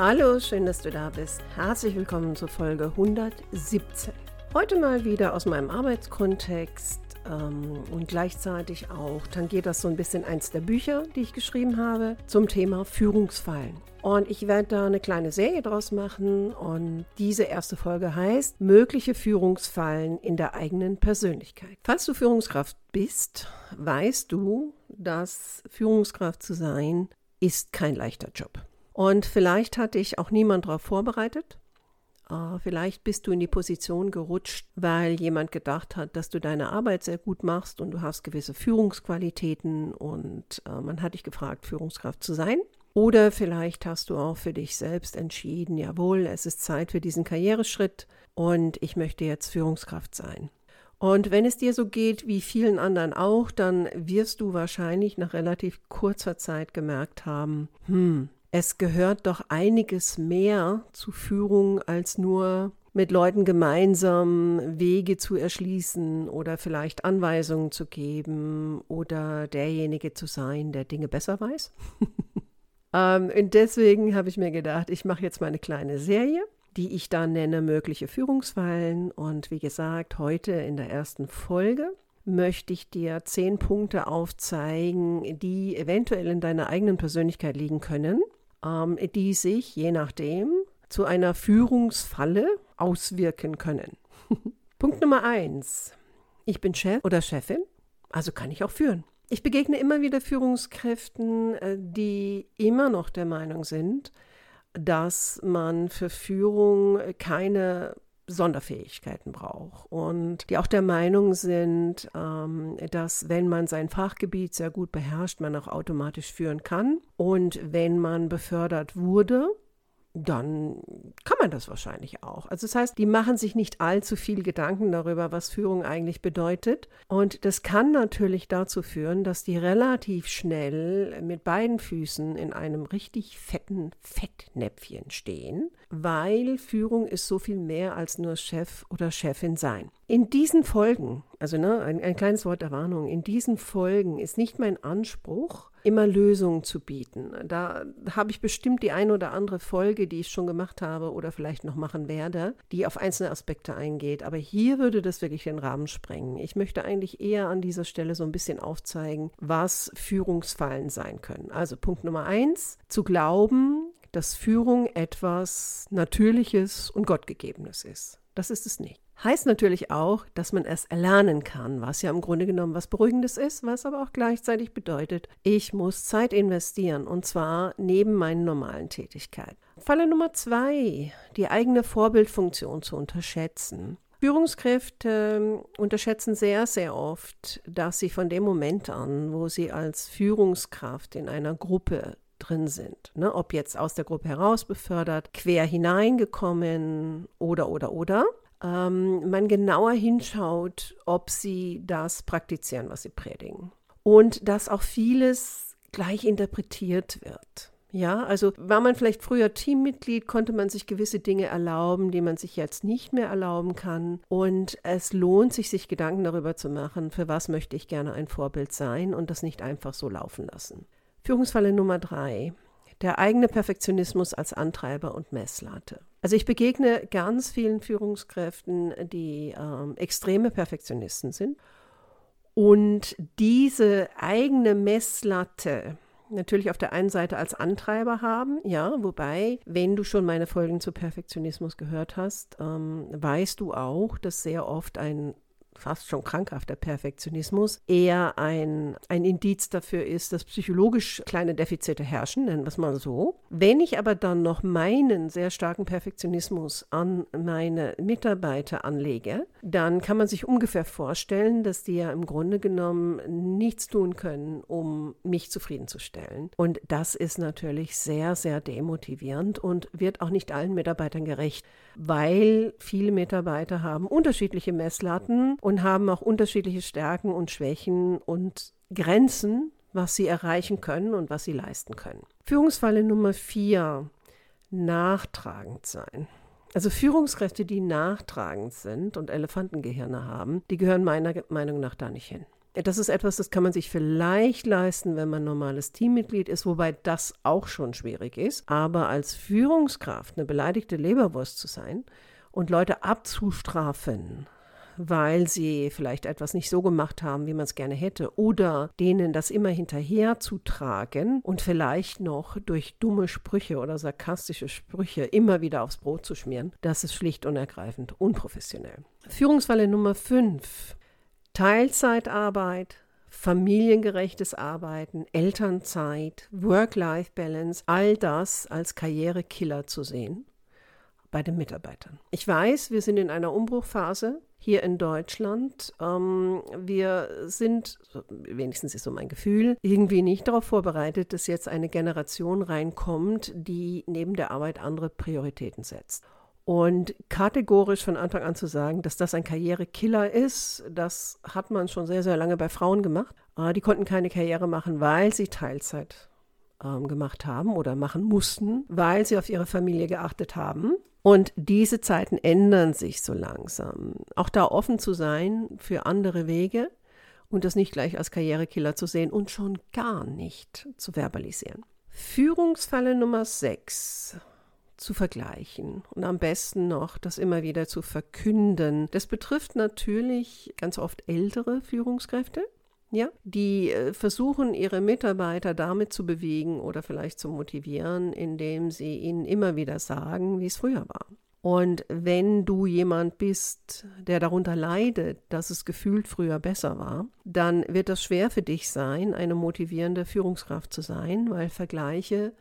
Hallo, schön, dass du da bist. Herzlich willkommen zur Folge 117. Heute mal wieder aus meinem Arbeitskontext ähm, und gleichzeitig auch tangiert das so ein bisschen eins der Bücher, die ich geschrieben habe, zum Thema Führungsfallen. Und ich werde da eine kleine Serie draus machen und diese erste Folge heißt Mögliche Führungsfallen in der eigenen Persönlichkeit. Falls du Führungskraft bist, weißt du, dass Führungskraft zu sein ist kein leichter Job. Und vielleicht hat dich auch niemand darauf vorbereitet. Uh, vielleicht bist du in die Position gerutscht, weil jemand gedacht hat, dass du deine Arbeit sehr gut machst und du hast gewisse Führungsqualitäten und uh, man hat dich gefragt, Führungskraft zu sein. Oder vielleicht hast du auch für dich selbst entschieden, jawohl, es ist Zeit für diesen Karriereschritt und ich möchte jetzt Führungskraft sein. Und wenn es dir so geht wie vielen anderen auch, dann wirst du wahrscheinlich nach relativ kurzer Zeit gemerkt haben, hm, es gehört doch einiges mehr zu Führung als nur mit Leuten gemeinsam Wege zu erschließen oder vielleicht Anweisungen zu geben oder derjenige zu sein, der Dinge besser weiß. ähm, und deswegen habe ich mir gedacht, ich mache jetzt mal eine kleine Serie, die ich dann nenne mögliche Führungsfallen. Und wie gesagt, heute in der ersten Folge möchte ich dir zehn Punkte aufzeigen, die eventuell in deiner eigenen Persönlichkeit liegen können ähm, die sich je nachdem zu einer Führungsfalle auswirken können. Punkt Nummer eins. Ich bin Chef oder Chefin, also kann ich auch führen. Ich begegne immer wieder Führungskräften, äh, die immer noch der Meinung sind, dass man für Führung keine Sonderfähigkeiten braucht und die auch der Meinung sind, ähm, dass wenn man sein Fachgebiet sehr gut beherrscht, man auch automatisch führen kann. Und wenn man befördert wurde, dann kann man das wahrscheinlich auch. Also das heißt, die machen sich nicht allzu viel Gedanken darüber, was Führung eigentlich bedeutet. Und das kann natürlich dazu führen, dass die relativ schnell mit beiden Füßen in einem richtig fetten Fettnäpfchen stehen, weil Führung ist so viel mehr als nur Chef oder Chefin sein. In diesen Folgen, also ne, ein, ein kleines Wort der Warnung, in diesen Folgen ist nicht mein Anspruch, immer Lösungen zu bieten. Da habe ich bestimmt die ein oder andere Folge, die ich schon gemacht habe oder vielleicht noch machen werde, die auf einzelne Aspekte eingeht. Aber hier würde das wirklich den Rahmen sprengen. Ich möchte eigentlich eher an dieser Stelle so ein bisschen aufzeigen, was Führungsfallen sein können. Also Punkt Nummer eins, zu glauben, dass Führung etwas Natürliches und Gottgegebenes ist. Das ist es nicht. Heißt natürlich auch, dass man es erlernen kann, was ja im Grunde genommen was Beruhigendes ist, was aber auch gleichzeitig bedeutet, ich muss Zeit investieren und zwar neben meinen normalen Tätigkeiten. Falle Nummer zwei, die eigene Vorbildfunktion zu unterschätzen. Führungskräfte ähm, unterschätzen sehr, sehr oft, dass sie von dem Moment an, wo sie als Führungskraft in einer Gruppe drin sind. Ne? Ob jetzt aus der Gruppe heraus befördert, quer hineingekommen oder, oder, oder, ähm, man genauer hinschaut, ob sie das praktizieren, was sie predigen. Und dass auch vieles gleich interpretiert wird. Ja, also war man vielleicht früher Teammitglied, konnte man sich gewisse Dinge erlauben, die man sich jetzt nicht mehr erlauben kann. Und es lohnt sich, sich Gedanken darüber zu machen, für was möchte ich gerne ein Vorbild sein und das nicht einfach so laufen lassen. Führungsfalle Nummer drei. Der eigene Perfektionismus als Antreiber und Messlatte. Also ich begegne ganz vielen Führungskräften, die ähm, extreme Perfektionisten sind und diese eigene Messlatte natürlich auf der einen Seite als Antreiber haben, ja, wobei, wenn du schon meine Folgen zu Perfektionismus gehört hast, ähm, weißt du auch, dass sehr oft ein fast schon krankhafter Perfektionismus eher ein, ein Indiz dafür ist, dass psychologisch kleine Defizite herrschen, nennen wir es mal so. Wenn ich aber dann noch meinen sehr starken Perfektionismus an meine Mitarbeiter anlege, dann kann man sich ungefähr vorstellen, dass die ja im Grunde genommen nichts tun können, um mich zufriedenzustellen. Und das ist natürlich sehr, sehr demotivierend und wird auch nicht allen Mitarbeitern gerecht, weil viele Mitarbeiter haben unterschiedliche Messlatten und haben auch unterschiedliche Stärken und Schwächen und Grenzen, was sie erreichen können und was sie leisten können. Führungsfalle Nummer vier, nachtragend sein. Also Führungskräfte, die nachtragend sind und Elefantengehirne haben, die gehören meiner Meinung nach da nicht hin. Das ist etwas, das kann man sich vielleicht leisten, wenn man normales Teammitglied ist, wobei das auch schon schwierig ist. Aber als Führungskraft eine beleidigte Leberwurst zu sein und Leute abzustrafen, weil sie vielleicht etwas nicht so gemacht haben, wie man es gerne hätte, oder denen das immer hinterher zu tragen und vielleicht noch durch dumme Sprüche oder sarkastische Sprüche immer wieder aufs Brot zu schmieren, das ist schlicht und ergreifend unprofessionell. Führungsfalle Nummer 5. Teilzeitarbeit, familiengerechtes Arbeiten, Elternzeit, Work-Life-Balance, all das als Karrierekiller zu sehen bei den Mitarbeitern. Ich weiß, wir sind in einer Umbruchphase hier in Deutschland. Ähm, wir sind, wenigstens ist so mein Gefühl, irgendwie nicht darauf vorbereitet, dass jetzt eine Generation reinkommt, die neben der Arbeit andere Prioritäten setzt. Und kategorisch von Anfang an zu sagen, dass das ein Karrierekiller ist, das hat man schon sehr, sehr lange bei Frauen gemacht. Äh, die konnten keine Karriere machen, weil sie Teilzeit ähm, gemacht haben oder machen mussten, weil sie auf ihre Familie geachtet haben. Und diese Zeiten ändern sich so langsam. Auch da offen zu sein für andere Wege und das nicht gleich als Karrierekiller zu sehen und schon gar nicht zu verbalisieren. Führungsfalle Nummer 6 zu vergleichen und am besten noch das immer wieder zu verkünden. Das betrifft natürlich ganz oft ältere Führungskräfte, ja, die äh, versuchen, ihre Mitarbeiter damit zu bewegen oder vielleicht zu motivieren, indem sie ihnen immer wieder sagen, wie es früher war. Und wenn du jemand bist, der darunter leidet, dass es gefühlt früher besser war, dann wird das schwer für dich sein, eine motivierende Führungskraft zu sein, weil Vergleiche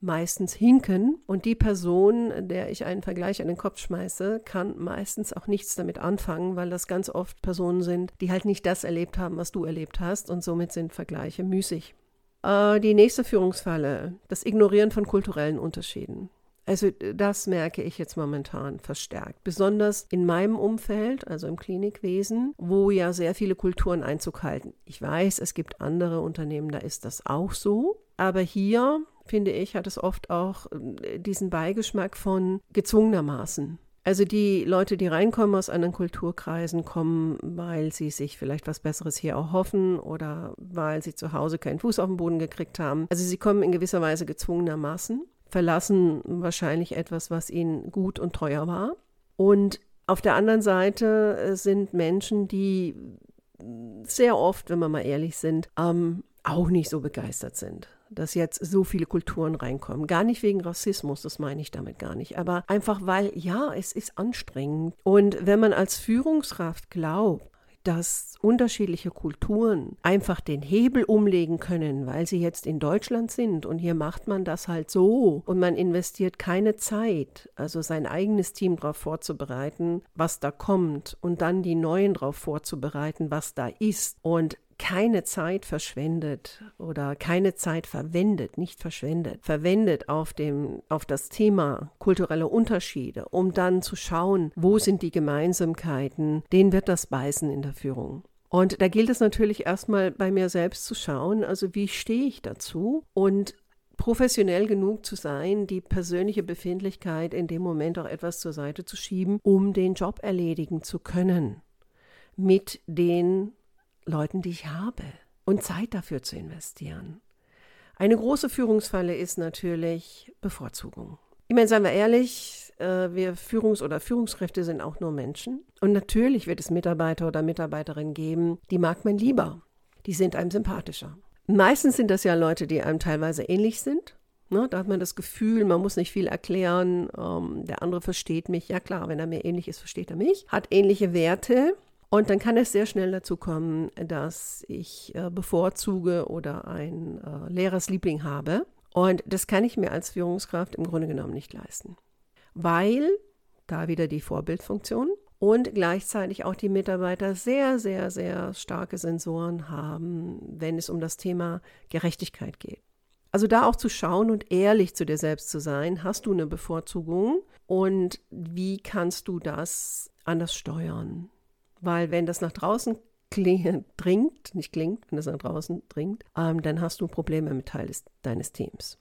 meistens hinken und die Person, der ich einen Vergleich an den Kopf schmeiße, kann meistens auch nichts damit anfangen, weil das ganz oft Personen sind, die halt nicht das erlebt haben, was du erlebt hast und somit sind Vergleiche müßig. Äh, die nächste Führungsfalle, das Ignorieren von kulturellen Unterschieden. Also das merke ich jetzt momentan verstärkt, besonders in meinem Umfeld, also im Klinikwesen, wo ja sehr viele Kulturen Einzug halten. Ich weiß, es gibt andere Unternehmen, da ist das auch so, aber hier finde ich, hat es oft auch äh, diesen Beigeschmack von gezwungenermaßen. Also die Leute, die reinkommen aus anderen Kulturkreisen, kommen, weil sie sich vielleicht was Besseres hier auch hoffen oder weil sie zu Hause keinen Fuß auf den Boden gekriegt haben. Also sie kommen in gewisser Weise gezwungenermaßen, verlassen wahrscheinlich etwas, was ihnen gut und teuer war. Und auf der anderen Seite äh, sind Menschen, die sehr oft, wenn wir mal ehrlich sind, ähm, auch nicht so begeistert sind dass jetzt so viele Kulturen reinkommen. Gar nicht wegen Rassismus, das meine ich damit gar nicht, aber einfach weil, ja, es ist anstrengend. Und wenn man als Führungskraft glaubt, dass unterschiedliche Kulturen einfach den Hebel umlegen können, weil sie jetzt in Deutschland sind und hier macht man das halt so und man investiert keine Zeit, also sein eigenes Team darauf vorzubereiten, was da kommt und dann die Neuen darauf vorzubereiten, was da ist und keine Zeit verschwendet oder keine Zeit verwendet, nicht verschwendet, verwendet auf dem, auf das Thema kulturelle Unterschiede, um dann zu schauen, wo sind die Gemeinsamkeiten, denen wird das beißen in der Führung. Und da gilt es natürlich erstmal bei mir selbst zu schauen, also wie stehe ich dazu und professionell genug zu sein, die persönliche Befindlichkeit in dem Moment auch etwas zur Seite zu schieben, um den Job erledigen zu können mit den Leuten, die ich habe und Zeit dafür zu investieren. Eine große Führungsfalle ist natürlich Bevorzugung. Ich meine, seien wir ehrlich, äh, wir Führungs- oder Führungskräfte sind auch nur Menschen. Und natürlich wird es Mitarbeiter oder Mitarbeiterinnen geben, die mag man lieber. Die sind einem sympathischer. Meistens sind das ja Leute, die einem teilweise ähnlich sind. Ne, da hat man das Gefühl, man muss nicht viel erklären. Ähm, der andere versteht mich. Ja klar, wenn er mir ähnlich ist, versteht er mich. Hat ähnliche Werte Und dann kann es sehr schnell dazu kommen, dass ich äh, bevorzuge oder ein äh, Lehrersliebling habe. Und das kann ich mir als Führungskraft im Grunde genommen nicht leisten. Weil da wieder die Vorbildfunktion und gleichzeitig auch die Mitarbeiter sehr, sehr, sehr starke Sensoren haben, wenn es um das Thema Gerechtigkeit geht. Also da auch zu schauen und ehrlich zu dir selbst zu sein, hast du eine Bevorzugung und wie kannst du das anders steuern? Weil wenn das nach draußen dringt, nicht klingt, wenn das nach draußen dringt, ähm, dann hast du Probleme mit Teil des, deines Teams.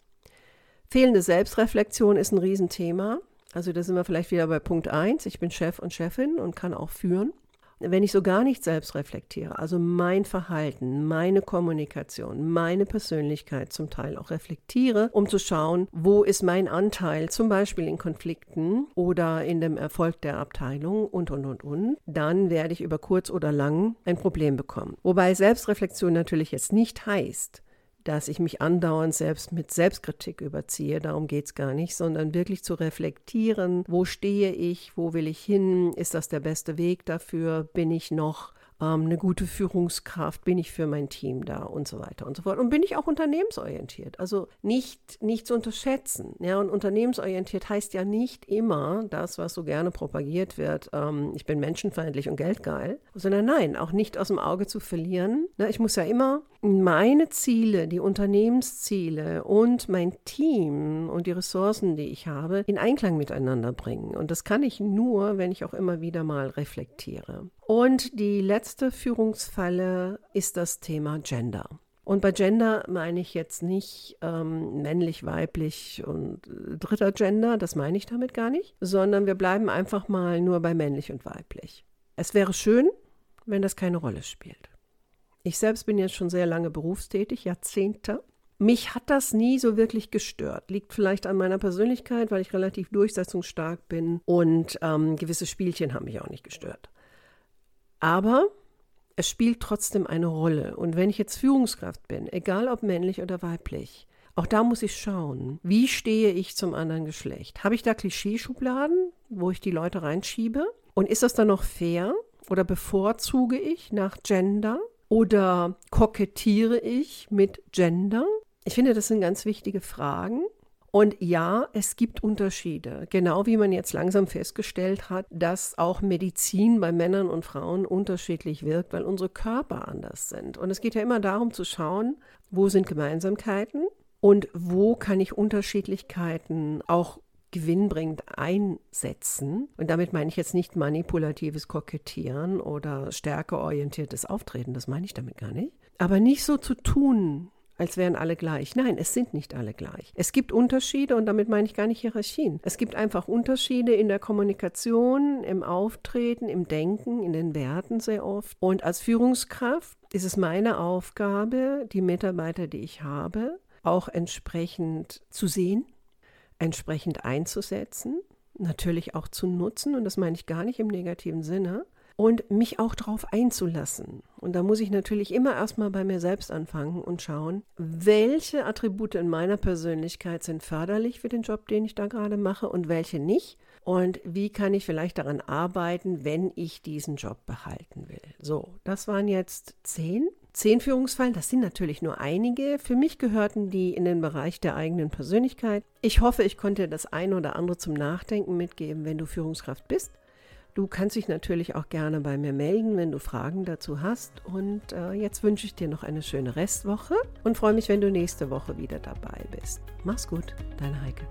Fehlende Selbstreflexion ist ein Riesenthema. Also da sind wir vielleicht wieder bei Punkt 1. Ich bin Chef und Chefin und kann auch führen. Wenn ich so gar nicht selbst reflektiere, also mein Verhalten, meine Kommunikation, meine Persönlichkeit zum Teil auch reflektiere, um zu schauen, wo ist mein Anteil, zum Beispiel in Konflikten oder in dem Erfolg der Abteilung und, und, und, und, dann werde ich über kurz oder lang ein Problem bekommen. Wobei Selbstreflexion natürlich jetzt nicht heißt, dass ich mich andauernd selbst mit Selbstkritik überziehe. Darum geht es gar nicht, sondern wirklich zu reflektieren, wo stehe ich, wo will ich hin, ist das der beste Weg dafür, bin ich noch ähm, eine gute Führungskraft, bin ich für mein Team da und so weiter und so fort. Und bin ich auch unternehmensorientiert, also nicht, nicht zu unterschätzen. Ja, und unternehmensorientiert heißt ja nicht immer das, was so gerne propagiert wird, ähm, ich bin menschenfeindlich und geldgeil, sondern nein, auch nicht aus dem Auge zu verlieren. Na, ich muss ja immer meine Ziele, die Unternehmensziele und mein Team und die Ressourcen, die ich habe, in Einklang miteinander bringen. Und das kann ich nur, wenn ich auch immer wieder mal reflektiere. Und die letzte Führungsfalle ist das Thema Gender. Und bei Gender meine ich jetzt nicht ähm, männlich, weiblich und äh, dritter Gender, das meine ich damit gar nicht, sondern wir bleiben einfach mal nur bei männlich und weiblich. Es wäre schön, wenn das keine Rolle spielt. Ich selbst bin jetzt schon sehr lange berufstätig, Jahrzehnte. Mich hat das nie so wirklich gestört. Liegt vielleicht an meiner Persönlichkeit, weil ich relativ durchsetzungsstark bin und ähm, gewisse Spielchen haben mich auch nicht gestört. Aber es spielt trotzdem eine Rolle. Und wenn ich jetzt Führungskraft bin, egal ob männlich oder weiblich, auch da muss ich schauen, wie stehe ich zum anderen Geschlecht? Habe ich da Klischeeschubladen, wo ich die Leute reinschiebe? Und ist das dann noch fair? Oder bevorzuge ich nach Gender? Oder kokettiere ich mit Gender? Ich finde, das sind ganz wichtige Fragen. Und ja, es gibt Unterschiede. Genau wie man jetzt langsam festgestellt hat, dass auch Medizin bei Männern und Frauen unterschiedlich wirkt, weil unsere Körper anders sind. Und es geht ja immer darum zu schauen, wo sind Gemeinsamkeiten und wo kann ich Unterschiedlichkeiten auch gewinnbringend einsetzen. Und damit meine ich jetzt nicht manipulatives Kokettieren oder stärkeorientiertes Auftreten, das meine ich damit gar nicht. Aber nicht so zu tun, als wären alle gleich. Nein, es sind nicht alle gleich. Es gibt Unterschiede und damit meine ich gar nicht Hierarchien. Es gibt einfach Unterschiede in der Kommunikation, im Auftreten, im Denken, in den Werten sehr oft. Und als Führungskraft ist es meine Aufgabe, die Mitarbeiter, die ich habe, auch entsprechend zu sehen, entsprechend einzusetzen, natürlich auch zu nutzen. Und das meine ich gar nicht im negativen Sinne und mich auch darauf einzulassen. Und da muss ich natürlich immer erstmal bei mir selbst anfangen und schauen, welche Attribute in meiner Persönlichkeit sind förderlich für den Job, den ich da gerade mache und welche nicht. Und wie kann ich vielleicht daran arbeiten, wenn ich diesen Job behalten will. So, das waren jetzt zehn. Zehn Führungsfallen, das sind natürlich nur einige. Für mich gehörten die in den Bereich der eigenen Persönlichkeit. Ich hoffe, ich konnte das eine oder andere zum Nachdenken mitgeben, wenn du Führungskraft bist. Du kannst dich natürlich auch gerne bei mir melden, wenn du Fragen dazu hast. Und äh, jetzt wünsche ich dir noch eine schöne Restwoche und freue mich, wenn du nächste Woche wieder dabei bist. Mach's gut, deine Heike.